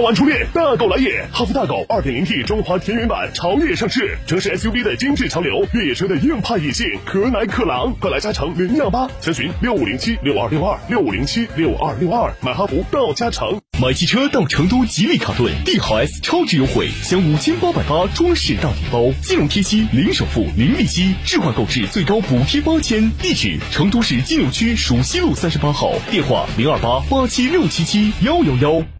超玩初恋，大狗来也！哈弗大狗 2.0T 中华田园版潮烈上市，城市 SUV 的精致潮流，越野车的硬派野性，可奶可狼，快来加诚零幺八，详询六五零七六二六二六五零七六二六二，买哈弗到加诚。买汽车到成都吉利卡顿，帝豪 S 超值优惠，享五千八百八装饰大礼包，金融贴息，零首付，零利息，置换购置最高补贴八千。地址：成都市金牛区蜀西路三十八号，电话零二八八七六七七幺幺幺。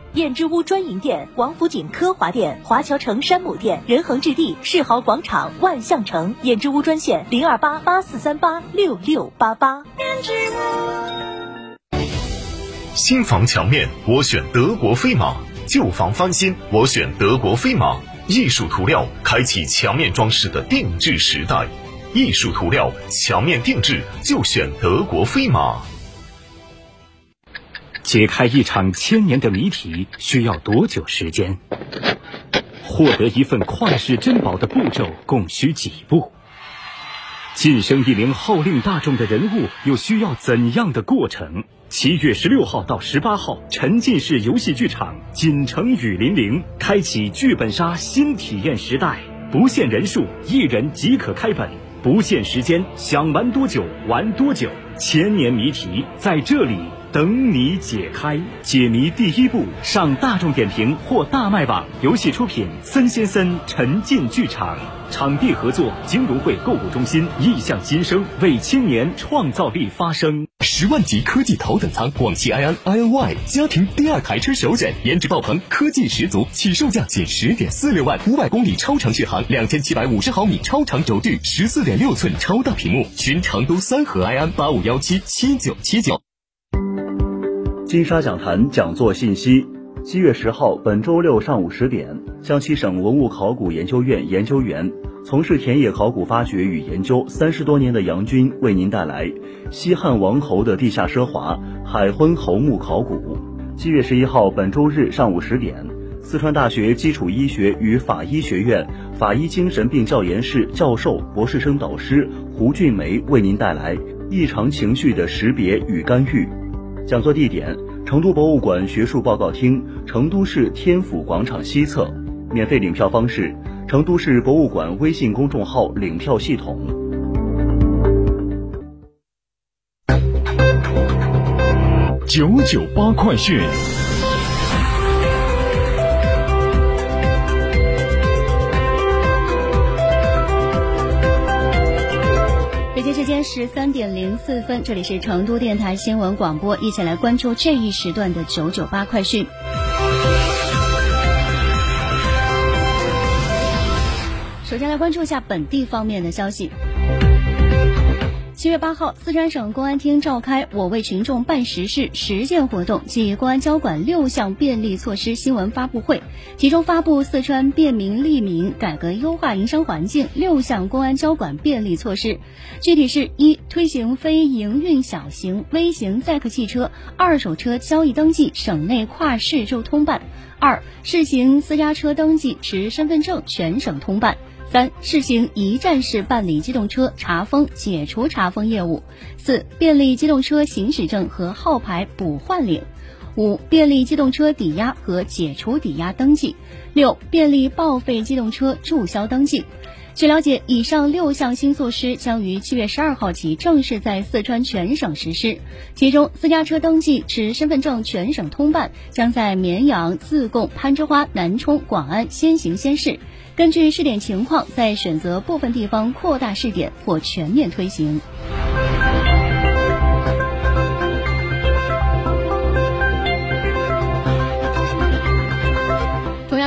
燕之屋专营店：王府井科华店、华侨城山姆店、仁恒置地、世豪广场、万象城。燕之屋专线零二八八四三八六六八八。燕之屋新房墙面我选德国飞马，旧房翻新我选德国飞马。艺术涂料开启墙面装饰的定制时代，艺术涂料墙面定制就选德国飞马。解开一场千年的谜题需要多久时间？获得一份旷世珍宝的步骤共需几步？晋升一名号令大众的人物又需要怎样的过程？七月十六号到十八号，沉浸式游戏剧场锦城雨霖铃开启剧本杀新体验时代，不限人数，一人即可开本，不限时间，想玩多久玩多久，千年谜题在这里等你解开。解谜第一步，上大众点评或大麦网。游戏出品：森先森沉浸剧场。场地合作：金融汇购物中心。意向新生，为青年创造力发声。十万级科技头等舱广汽埃安 iNY 家庭第二台车首选，颜值爆棚，科技十足，起售价仅十点四六万，五百公里超长续航，两千七百五十毫米超长轴距，十四点六寸超大屏幕。寻成都三河埃安八五幺七七九七九。金沙讲坛讲座信息：七月十号，本周六上午十点，江西省文物考古研究院研究员。从事田野考古发掘与研究三十多年的杨军为您带来西汉王侯的地下奢华海昏侯墓考古。七月十一号，本周日上午十点，四川大学基础医学与法医学院法医精神病教研室教授、博士生导师胡俊梅为您带来异常情绪的识别与干预。讲座地点：成都博物馆学术报告厅，成都市天府广场西侧。免费领票方式。成都市博物馆微信公众号领票系统。九九八快讯。十三点零四分，这里是成都电台新闻广播，一起来关注这一时段的九九八快讯。首先来关注一下本地方面的消息。七月八号，四川省公安厅召开“我为群众办实事”实践活动暨公安交管六项便利措施新闻发布会，其中发布四川便民利民、改革优化营商环境六项公安交管便利措施，具体是：一、推行非营运小型、微型载客汽车二手车交易登记省内跨市州通办；二、试行私家车登记持身份证全省通办。三、试行一站式办理机动车查封、解除查封业务；四、便利机动车行驶证和号牌补换领；五、便利机动车抵押和解除抵押登记；六、便利报废机动车注销登记。据了解，以上六项新措施将于七月十二号起正式在四川全省实施。其中，私家车登记持身份证全省通办将在绵阳、自贡、攀枝花、南充、广安先行先试，根据试点情况，再选择部分地方扩大试点或全面推行。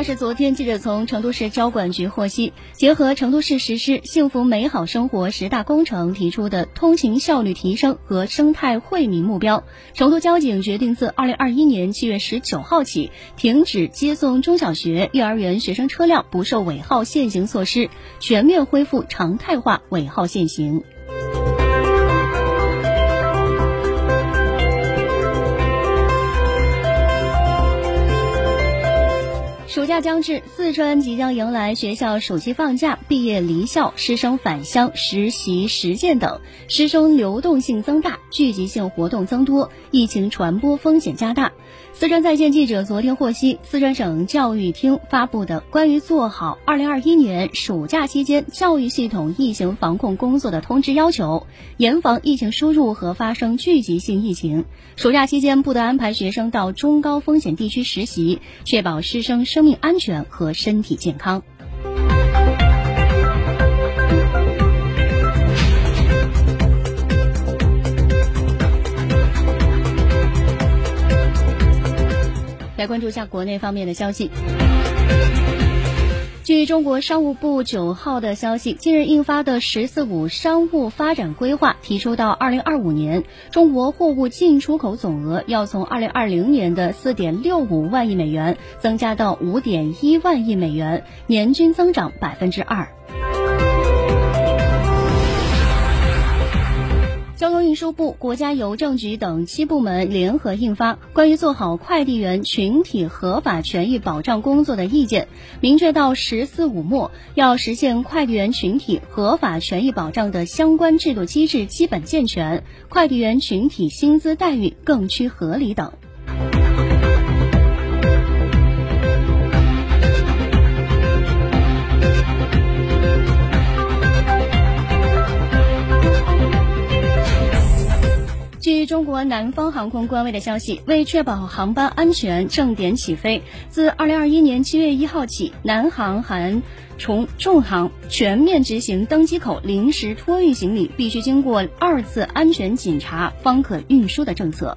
是昨天，记者从成都市交管局获悉，结合成都市实施“幸福美好生活”十大工程提出的通勤效率提升和生态惠民目标，成都交警决定自二零二一年七月十九号起，停止接送中小学、幼儿园学生车辆不受尾号限行措施，全面恢复常态化尾号限行。暑假将至，四川即将迎来学校暑期放假、毕业离校、师生返乡、实习实践等，师生流动性增大，聚集性活动增多，疫情传播风险加大。四川在线记者昨天获悉，四川省教育厅发布的关于做好2021年暑假期间教育系统疫情防控工作的通知要求，严防疫情输入和发生聚集性疫情。暑假期间不得安排学生到中高风险地区实习，确保师生生命安全和身体健康。来关注一下国内方面的消息。据中国商务部九号的消息，近日印发的“十四五”商务发展规划提出，到二零二五年，中国货物进出口总额要从二零二零年的四点六五万亿美元增加到五点一万亿美元，年均增长百分之二。交通运输部、国家邮政局等七部门联合印发《关于做好快递员群体合法权益保障工作的意见》，明确到“十四五”末要实现快递员群体合法权益保障的相关制度机制基本健全，快递员群体薪资待遇更趋合理等。中国南方航空官微的消息，为确保航班安全正点起飞，自二零二一年七月一号起，南航含从重航全面执行登机口临时托运行李必须经过二次安全检查方可运输的政策。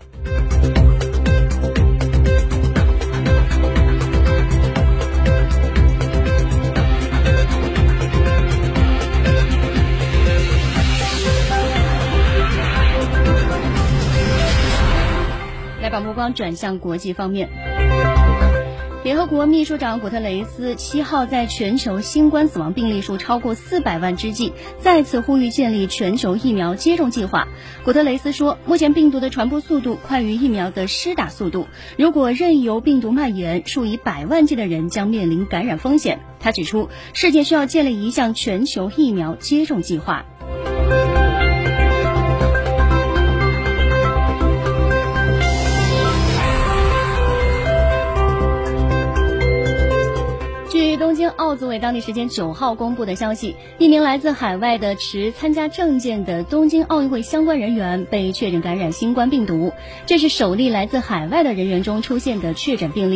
把目光转向国际方面，联合国秘书长古特雷斯七号在全球新冠死亡病例数超过四百万之际，再次呼吁建立全球疫苗接种计划。古特雷斯说，目前病毒的传播速度快于疫苗的施打速度，如果任由病毒蔓延，数以百万计的人将面临感染风险。他指出，世界需要建立一项全球疫苗接种计划。奥组委当地时间九号公布的消息，一名来自海外的持参加证件的东京奥运会相关人员被确诊感染新冠病毒，这是首例来自海外的人员中出现的确诊病例。